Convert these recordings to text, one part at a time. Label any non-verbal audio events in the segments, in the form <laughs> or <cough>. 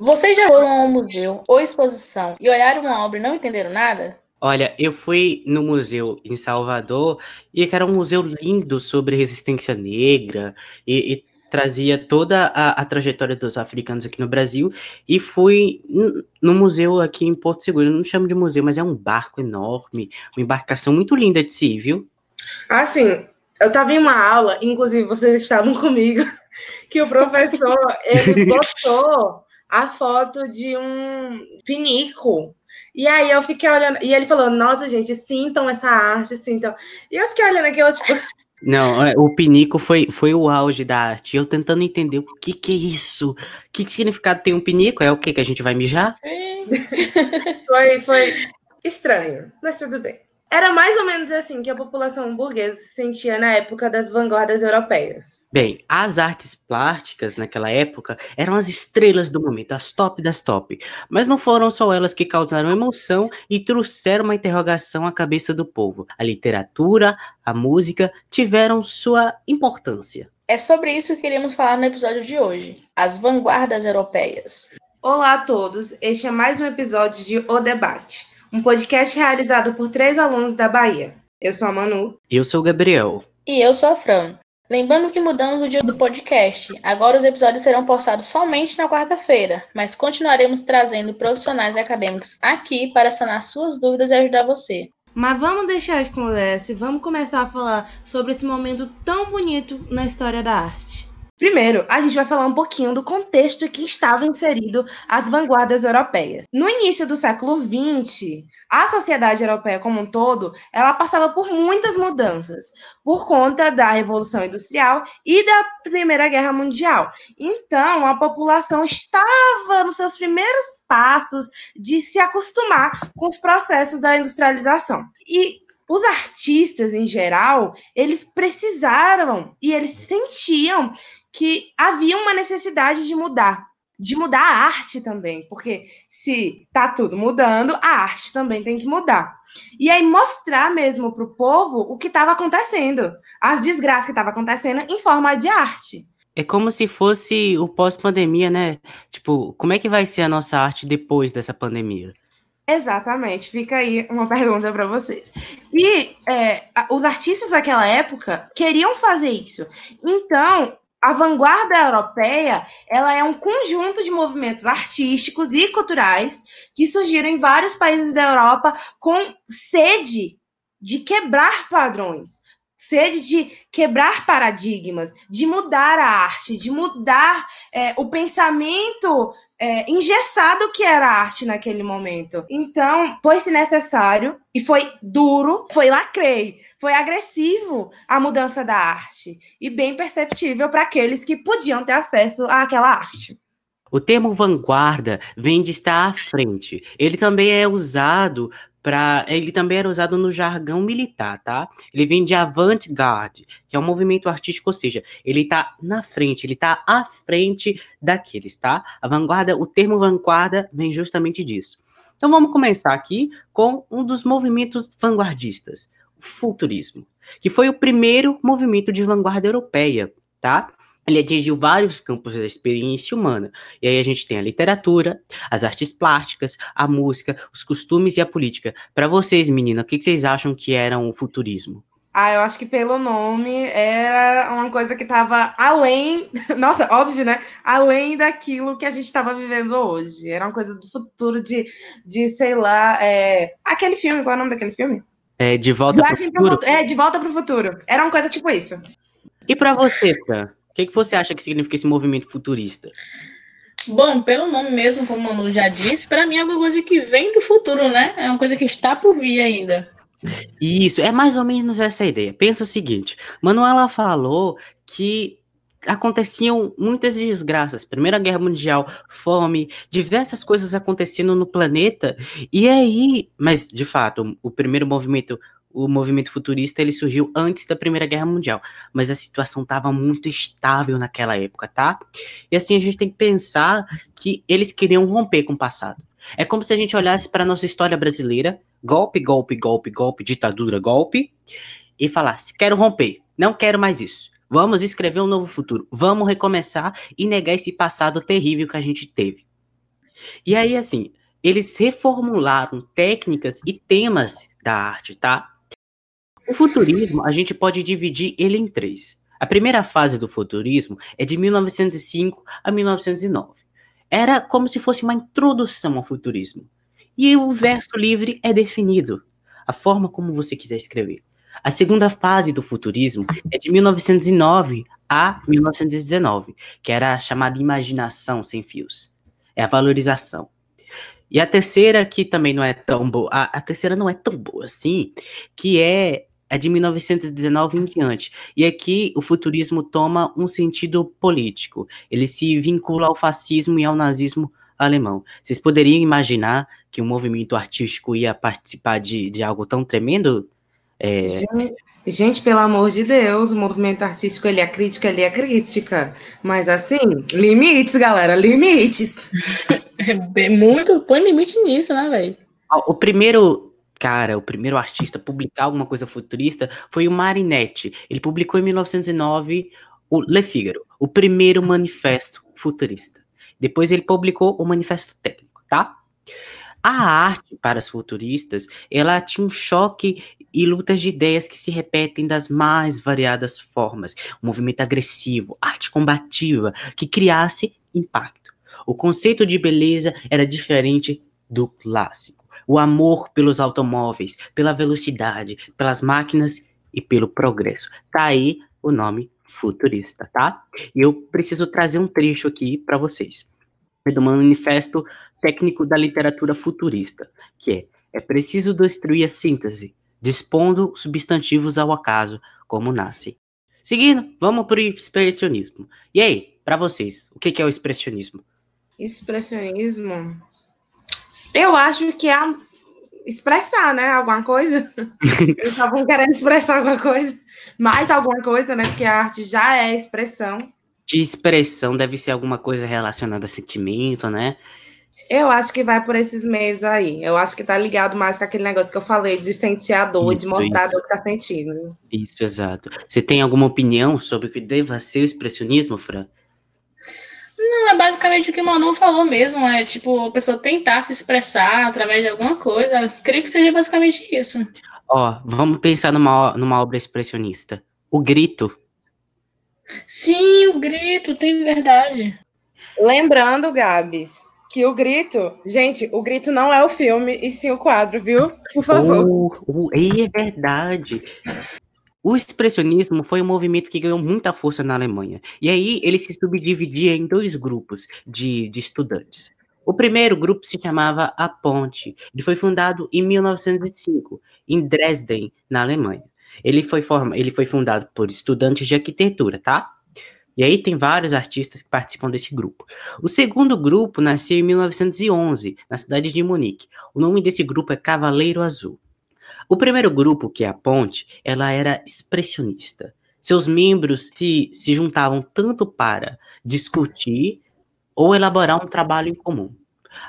Vocês já foram a um museu ou exposição e olharam uma obra e não entenderam nada? Olha, eu fui no museu em Salvador e que era um museu lindo sobre resistência negra e, e trazia toda a, a, trajetória dos africanos aqui no Brasil e fui no museu aqui em Porto Seguro. Eu não chamo de museu, mas é um barco enorme, uma embarcação muito linda de si, viu? Ah, sim. Eu estava em uma aula, inclusive vocês estavam <laughs> comigo, que o professor ele <laughs> botou a foto de um pinico. E aí eu fiquei olhando, e ele falou: Nossa, gente, sintam essa arte, sintam. E eu fiquei olhando aquilo, tipo. <laughs> Não, é, o pinico foi, foi o auge da arte. Eu tentando entender o que, que é isso. O que, que significado tem um pinico? É o que que a gente vai mijar? Sim. <laughs> foi, foi estranho, mas tudo bem. Era mais ou menos assim que a população burguesa se sentia na época das vanguardas europeias. Bem, as artes plásticas naquela época eram as estrelas do momento, as top das top. Mas não foram só elas que causaram emoção e trouxeram uma interrogação à cabeça do povo. A literatura, a música tiveram sua importância. É sobre isso que queremos falar no episódio de hoje: as vanguardas europeias. Olá a todos, este é mais um episódio de O Debate um podcast realizado por três alunos da Bahia. Eu sou a Manu. Eu sou o Gabriel. E eu sou a Fran. Lembrando que mudamos o dia do podcast. Agora os episódios serão postados somente na quarta-feira, mas continuaremos trazendo profissionais acadêmicos aqui para sanar suas dúvidas e ajudar você. Mas vamos deixar de conversa e vamos começar a falar sobre esse momento tão bonito na história da arte. Primeiro, a gente vai falar um pouquinho do contexto que estava inserido as vanguardas europeias. No início do século XX, a sociedade europeia como um todo, ela passava por muitas mudanças, por conta da Revolução Industrial e da Primeira Guerra Mundial. Então, a população estava nos seus primeiros passos de se acostumar com os processos da industrialização. E os artistas em geral, eles precisaram e eles sentiam que havia uma necessidade de mudar, de mudar a arte também, porque se tá tudo mudando, a arte também tem que mudar. E aí mostrar mesmo para o povo o que estava acontecendo, as desgraças que estavam acontecendo em forma de arte. É como se fosse o pós-pandemia, né? Tipo, como é que vai ser a nossa arte depois dessa pandemia? Exatamente, fica aí uma <laughs> pergunta para vocês. E é, os artistas daquela época queriam fazer isso. Então, a vanguarda europeia ela é um conjunto de movimentos artísticos e culturais que surgiram em vários países da Europa com sede de quebrar padrões, sede de quebrar paradigmas, de mudar a arte, de mudar é, o pensamento é, engessado que era a arte naquele momento. Então, foi-se necessário e foi duro, foi lacrei, foi agressivo a mudança da arte e bem perceptível para aqueles que podiam ter acesso àquela arte. O termo vanguarda vem de estar à frente. Ele também é usado para ele também era usado no jargão militar, tá? Ele vem de avant-garde, que é um movimento artístico, ou seja, ele tá na frente, ele tá à frente daqueles, tá? A vanguarda, o termo vanguarda vem justamente disso. Então vamos começar aqui com um dos movimentos vanguardistas, o futurismo, que foi o primeiro movimento de vanguarda europeia, tá? Ele atingiu vários campos da experiência humana. E aí a gente tem a literatura, as artes plásticas, a música, os costumes e a política. Para vocês, menina, o que vocês acham que era o futurismo? Ah, eu acho que pelo nome era uma coisa que estava além, <laughs> nossa, óbvio, né? Além daquilo que a gente estava vivendo hoje. Era uma coisa do futuro de, de sei lá, é... aquele filme, qual é o nome daquele filme? É, de volta para o futuro. Pro... É, de volta para o futuro. Era uma coisa tipo isso. E para você, Fran? O que, que você acha que significa esse movimento futurista? Bom, pelo nome mesmo, como o Manu já disse, para mim é alguma coisa que vem do futuro, né? É uma coisa que está por vir ainda. Isso, é mais ou menos essa ideia. Pensa o seguinte: Manuela falou que aconteciam muitas desgraças, Primeira Guerra Mundial, fome, diversas coisas acontecendo no planeta. E aí, mas de fato, o primeiro movimento o movimento futurista ele surgiu antes da Primeira Guerra Mundial, mas a situação estava muito estável naquela época, tá? E assim a gente tem que pensar que eles queriam romper com o passado. É como se a gente olhasse para nossa história brasileira, golpe, golpe, golpe, golpe, ditadura, golpe, e falasse: quero romper, não quero mais isso. Vamos escrever um novo futuro, vamos recomeçar e negar esse passado terrível que a gente teve. E aí, assim, eles reformularam técnicas e temas da arte, tá? O futurismo, a gente pode dividir ele em três. A primeira fase do futurismo é de 1905 a 1909. Era como se fosse uma introdução ao futurismo. E o verso livre é definido, a forma como você quiser escrever. A segunda fase do futurismo é de 1909 a 1919, que era a chamada imaginação sem fios. É a valorização. E a terceira, que também não é tão boa, a, a terceira não é tão boa assim, que é a de 1919 em diante. E aqui o futurismo toma um sentido político. Ele se vincula ao fascismo e ao nazismo alemão. Vocês poderiam imaginar que um movimento artístico ia participar de, de algo tão tremendo? É... Gente, gente, pelo amor de Deus, o movimento artístico, ele é crítica, ele é crítica. Mas assim, limites, galera, limites. <laughs> É muito, põe limite nisso, né, velho? O primeiro cara, o primeiro artista a publicar alguma coisa futurista foi o Marinetti. Ele publicou em 1909 o Le Figaro, o primeiro manifesto futurista. Depois ele publicou o Manifesto Técnico, tá? A arte para os futuristas, ela tinha um choque e lutas de ideias que se repetem das mais variadas formas. Um movimento agressivo, arte combativa, que criasse impacto. O conceito de beleza era diferente do clássico. O amor pelos automóveis, pela velocidade, pelas máquinas e pelo progresso. Tá aí o nome futurista, tá? E eu preciso trazer um trecho aqui para vocês. É do manifesto técnico da literatura futurista, que é é preciso destruir a síntese, dispondo substantivos ao acaso, como nascem. Seguindo, vamos para o expressionismo. E aí, para vocês, o que é o expressionismo? Expressionismo? Eu acho que é expressar, né? Alguma coisa. <laughs> Eles estavam querendo expressar alguma coisa. Mais alguma coisa, né? Porque a arte já é expressão. De expressão deve ser alguma coisa relacionada a sentimento, né? Eu acho que vai por esses meios aí. Eu acho que tá ligado mais com aquele negócio que eu falei de sentir a dor, isso, de mostrar isso. a dor que tá sentindo. Isso, exato. Você tem alguma opinião sobre o que deva ser o expressionismo, Fran? Não, é basicamente o que o Manu falou mesmo. É tipo, a pessoa tentar se expressar através de alguma coisa. creio que seja basicamente isso. Ó, vamos pensar numa, numa obra expressionista. O grito. Sim, o grito, tem verdade. Lembrando, Gabs, que o grito, gente, o grito não é o filme, e sim o quadro, viu? Por favor. Oh, oh, é verdade. O expressionismo foi um movimento que ganhou muita força na Alemanha. E aí ele se subdividia em dois grupos de, de estudantes. O primeiro grupo se chamava A Ponte. Ele foi fundado em 1905, em Dresden, na Alemanha. Ele foi, forma, ele foi fundado por estudantes de arquitetura, tá? E aí tem vários artistas que participam desse grupo. O segundo grupo nasceu em 1911, na cidade de Munique. O nome desse grupo é Cavaleiro Azul. O primeiro grupo, que é a Ponte, ela era expressionista. Seus membros se, se juntavam tanto para discutir ou elaborar um trabalho em comum.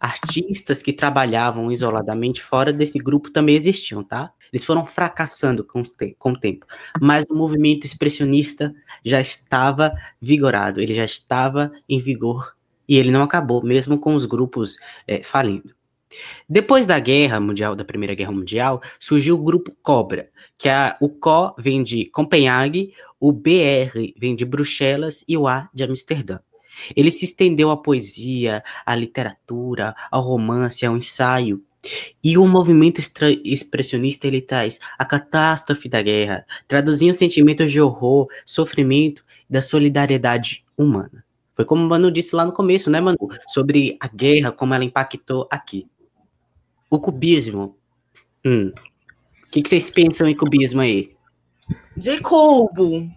Artistas que trabalhavam isoladamente fora desse grupo também existiam, tá? Eles foram fracassando com, com o tempo. Mas o movimento expressionista já estava vigorado, ele já estava em vigor e ele não acabou, mesmo com os grupos é, falindo. Depois da guerra mundial, da Primeira Guerra Mundial, surgiu o grupo Cobra, que a, o CO vem de Copenhague, o BR vem de Bruxelas e o A de Amsterdã. Ele se estendeu à poesia, à literatura, ao romance, ao ensaio, e o movimento expressionista ele traz a catástrofe da guerra, traduzindo sentimentos de horror, sofrimento da solidariedade humana. Foi como o Manu disse lá no começo, né, Manu? Sobre a guerra, como ela impactou aqui. O cubismo. Hum. O que, que vocês pensam em cubismo aí? De cubo.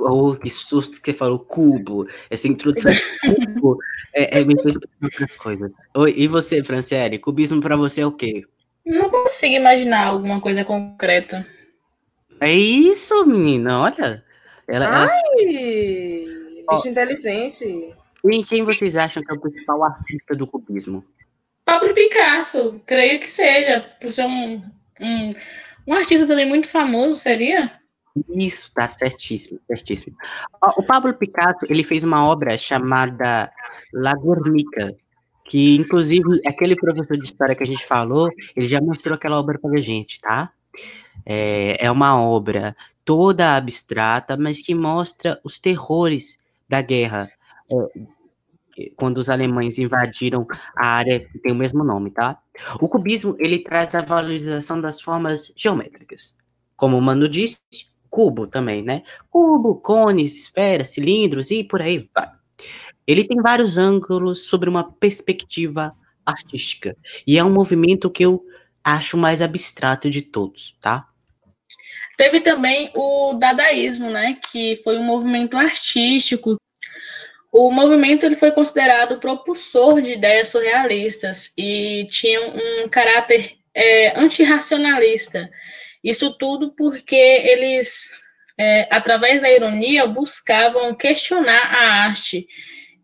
Oh, que susto que você falou, cubo. Essa introdução de cubo <laughs> é, é me fez outras coisas. Oi, e você, Franciele? Cubismo para você é o quê? Não consigo imaginar alguma coisa concreta. É isso, menina, olha. Ela, Ai! Ela... Bicho oh. inteligente. E quem vocês acham que é o principal artista do cubismo? Pablo Picasso, creio que seja, por ser um, um, um artista também muito famoso, seria? Isso, tá certíssimo, certíssimo. O Pablo Picasso, ele fez uma obra chamada La Guernica, que inclusive aquele professor de história que a gente falou, ele já mostrou aquela obra pra gente, tá? É, é uma obra toda abstrata, mas que mostra os terrores da guerra, é, quando os alemães invadiram a área que tem o mesmo nome, tá? O cubismo, ele traz a valorização das formas geométricas. Como o Mano disse, cubo também, né? Cubo, cones, esferas, cilindros e por aí vai. Ele tem vários ângulos sobre uma perspectiva artística. E é um movimento que eu acho mais abstrato de todos, tá? Teve também o dadaísmo, né, que foi um movimento artístico. O movimento ele foi considerado propulsor de ideias surrealistas e tinha um caráter é, antirracionalista. Isso tudo porque eles, é, através da ironia, buscavam questionar a arte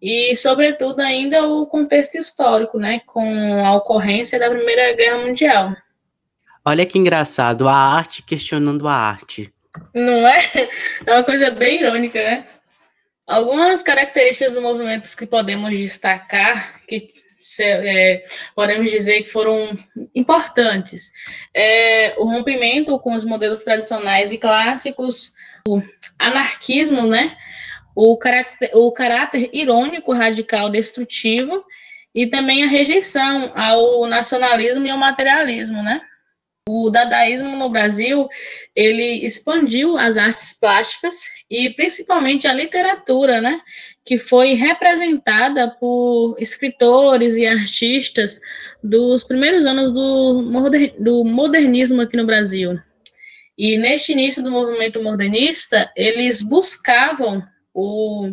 e, sobretudo, ainda o contexto histórico, né, com a ocorrência da Primeira Guerra Mundial. Olha que engraçado, a arte questionando a arte. Não é? É uma coisa bem irônica, né? Algumas características do movimento que podemos destacar, que é, podemos dizer que foram importantes. É, o rompimento com os modelos tradicionais e clássicos, o anarquismo, né? o caráter, o caráter irônico, radical, destrutivo, e também a rejeição ao nacionalismo e ao materialismo, né? O dadaísmo no Brasil, ele expandiu as artes plásticas e principalmente a literatura, né? Que foi representada por escritores e artistas dos primeiros anos do, modernismo aqui no Brasil. E neste início do movimento modernista, eles buscavam o,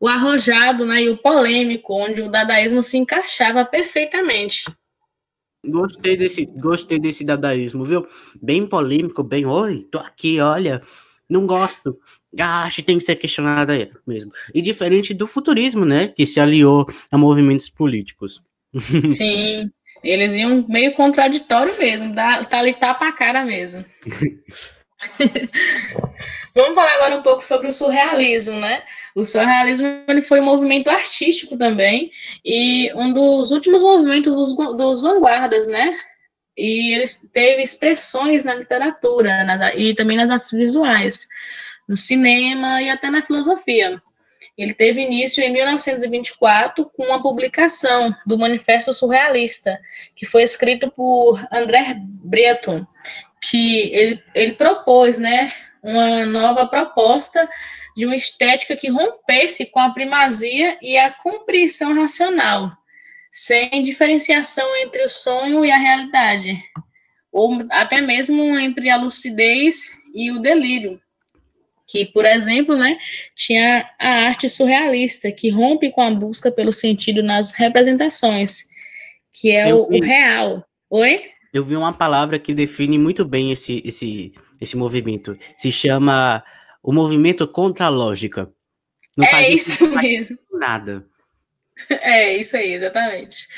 o arrojado né, e o polêmico, onde o dadaísmo se encaixava perfeitamente. Gostei desse, gostei desse dadaísmo, viu? Bem polêmico, bem, oi, tô aqui, olha, não gosto. Ah, acho que tem que ser questionado aí mesmo. E diferente do futurismo, né, que se aliou a movimentos políticos. <laughs> Sim, eles iam meio contraditório mesmo, dá, tá ali tapa a cara mesmo. <laughs> <laughs> Vamos falar agora um pouco sobre o surrealismo, né? O surrealismo ele foi um movimento artístico também e um dos últimos movimentos dos, dos vanguardas, né? E ele teve expressões na literatura nas, e também nas artes visuais, no cinema e até na filosofia. Ele teve início em 1924 com uma publicação do Manifesto Surrealista, que foi escrito por André Breton, que ele, ele propôs, né, uma nova proposta de uma estética que rompesse com a primazia e a compreensão racional, sem diferenciação entre o sonho e a realidade, ou até mesmo entre a lucidez e o delírio. Que, por exemplo, né, tinha a arte surrealista, que rompe com a busca pelo sentido nas representações, que é o, o real. Oi? Eu vi uma palavra que define muito bem esse, esse, esse movimento. Se chama o movimento contra a lógica. Não é isso mesmo. Nada. É, isso aí, exatamente.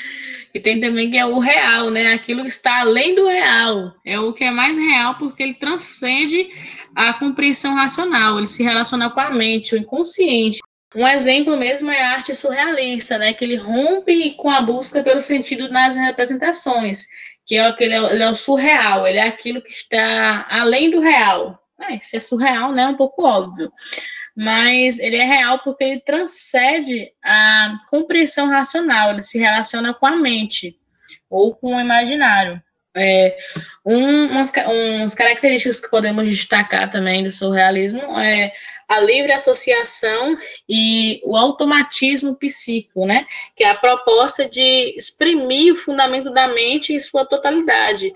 E tem também que é o real, né? Aquilo que está além do real. É o que é mais real porque ele transcende a compreensão racional, ele se relaciona com a mente, o inconsciente. Um exemplo mesmo é a arte surrealista, né? Que ele rompe com a busca pelo sentido nas representações que é aquele, ele é o surreal, ele é aquilo que está além do real. Ah, se é surreal, né? É um pouco óbvio. Mas ele é real porque ele transcende a compreensão racional, ele se relaciona com a mente ou com o imaginário. É, um, umas, umas características que podemos destacar também do surrealismo é a livre associação e o automatismo psíquico, né? Que é a proposta de exprimir o fundamento da mente em sua totalidade.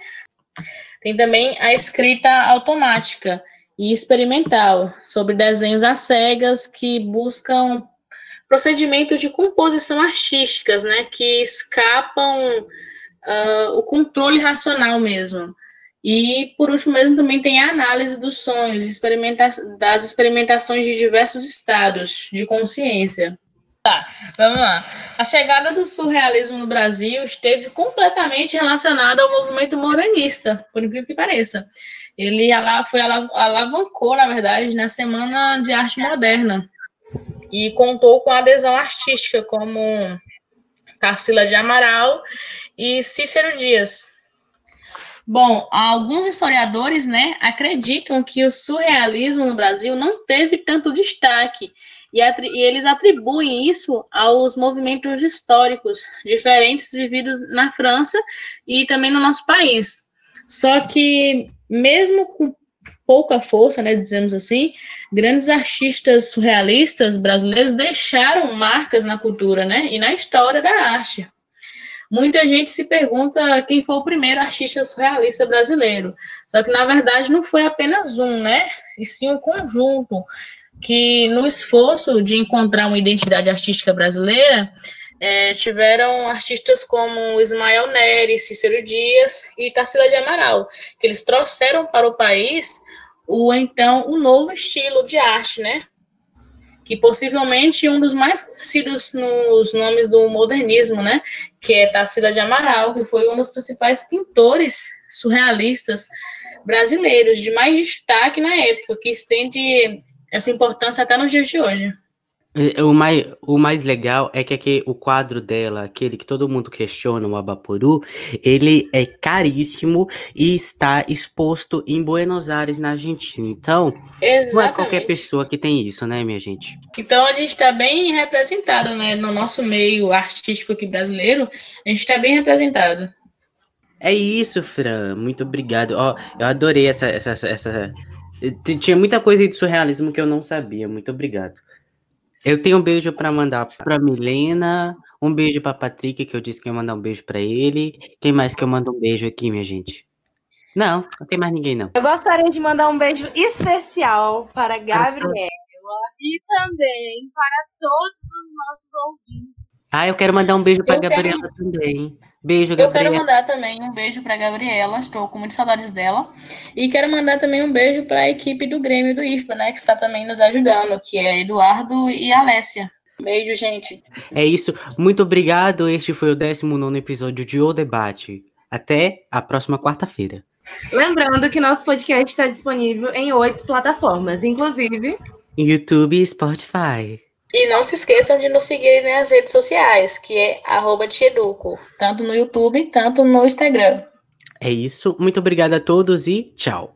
Tem também a escrita automática e experimental sobre desenhos às cegas que buscam procedimentos de composição artísticas, né? Que escapam uh, o controle racional mesmo. E, por último mesmo, também tem a análise dos sonhos, experimenta das experimentações de diversos estados de consciência. Tá, vamos lá. A chegada do surrealismo no Brasil esteve completamente relacionada ao movimento modernista, por incrível que pareça. Ele foi alavancou, na verdade, na Semana de Arte Moderna e contou com adesão artística como Tarsila de Amaral e Cícero Dias. Bom, alguns historiadores né, acreditam que o surrealismo no Brasil não teve tanto destaque e, e, eles atribuem isso aos movimentos históricos diferentes vividos na França e também no nosso país. Só que, mesmo com pouca força, né, dizemos assim, grandes artistas surrealistas brasileiros deixaram marcas na cultura né, e na história da arte. Muita gente se pergunta quem foi o primeiro artista surrealista brasileiro. Só que, na verdade, não foi apenas um, né? E sim um conjunto que, no esforço de encontrar uma identidade artística brasileira, é, tiveram artistas como Ismael Neri, Cícero Dias e Tarsila de Amaral, que eles trouxeram para o país o então o novo estilo de arte, né? Que possivelmente um dos mais conhecidos nos nomes do modernismo, né? Que é Tarsila de Amaral, que foi um dos principais pintores surrealistas brasileiros de mais destaque na época, que estende essa importância até nos dias de hoje. É, o mais, o mais legal é que aqui, o quadro dela, aquele que todo mundo questiona, o Abaporu, ele é caríssimo e está exposto em Buenos Aires, na Argentina. Então, Exatamente. não é qualquer pessoa que tem isso, né, minha gente? Então, a gente está bem representado, né, no nosso meio artístico aqui brasileiro, a gente está bem representado. É isso, Fran. Muito obrigado. Ó, eu adorei essa, essa, essa. Tinha muita coisa de surrealismo que eu não sabia. Muito obrigado. Eu tenho um beijo para mandar para Milena, um beijo para Patrick, que eu disse que ia mandar um beijo para ele. Quem mais que eu mando um beijo aqui, minha gente? Não, não tem mais ninguém não. Eu gostaria de mandar um beijo especial para Gabriela e também para todos os nossos ouvintes. Ah, eu quero mandar um beijo para Gabriela quero... também. Beijo, Gabriela. Eu quero mandar também um beijo para Gabriela, estou com muitas saudades dela. E quero mandar também um beijo para a equipe do Grêmio do IFPA, né, que está também nos ajudando, que é Eduardo e Alessia. Beijo, gente. É isso. Muito obrigado. Este foi o 19 episódio de O Debate. Até a próxima quarta-feira. Lembrando que nosso podcast está disponível em oito plataformas, inclusive YouTube e Spotify. E não se esqueçam de nos seguir nas redes sociais, que é arroba Tieduco, tanto no YouTube, tanto no Instagram. É isso. Muito obrigado a todos e tchau.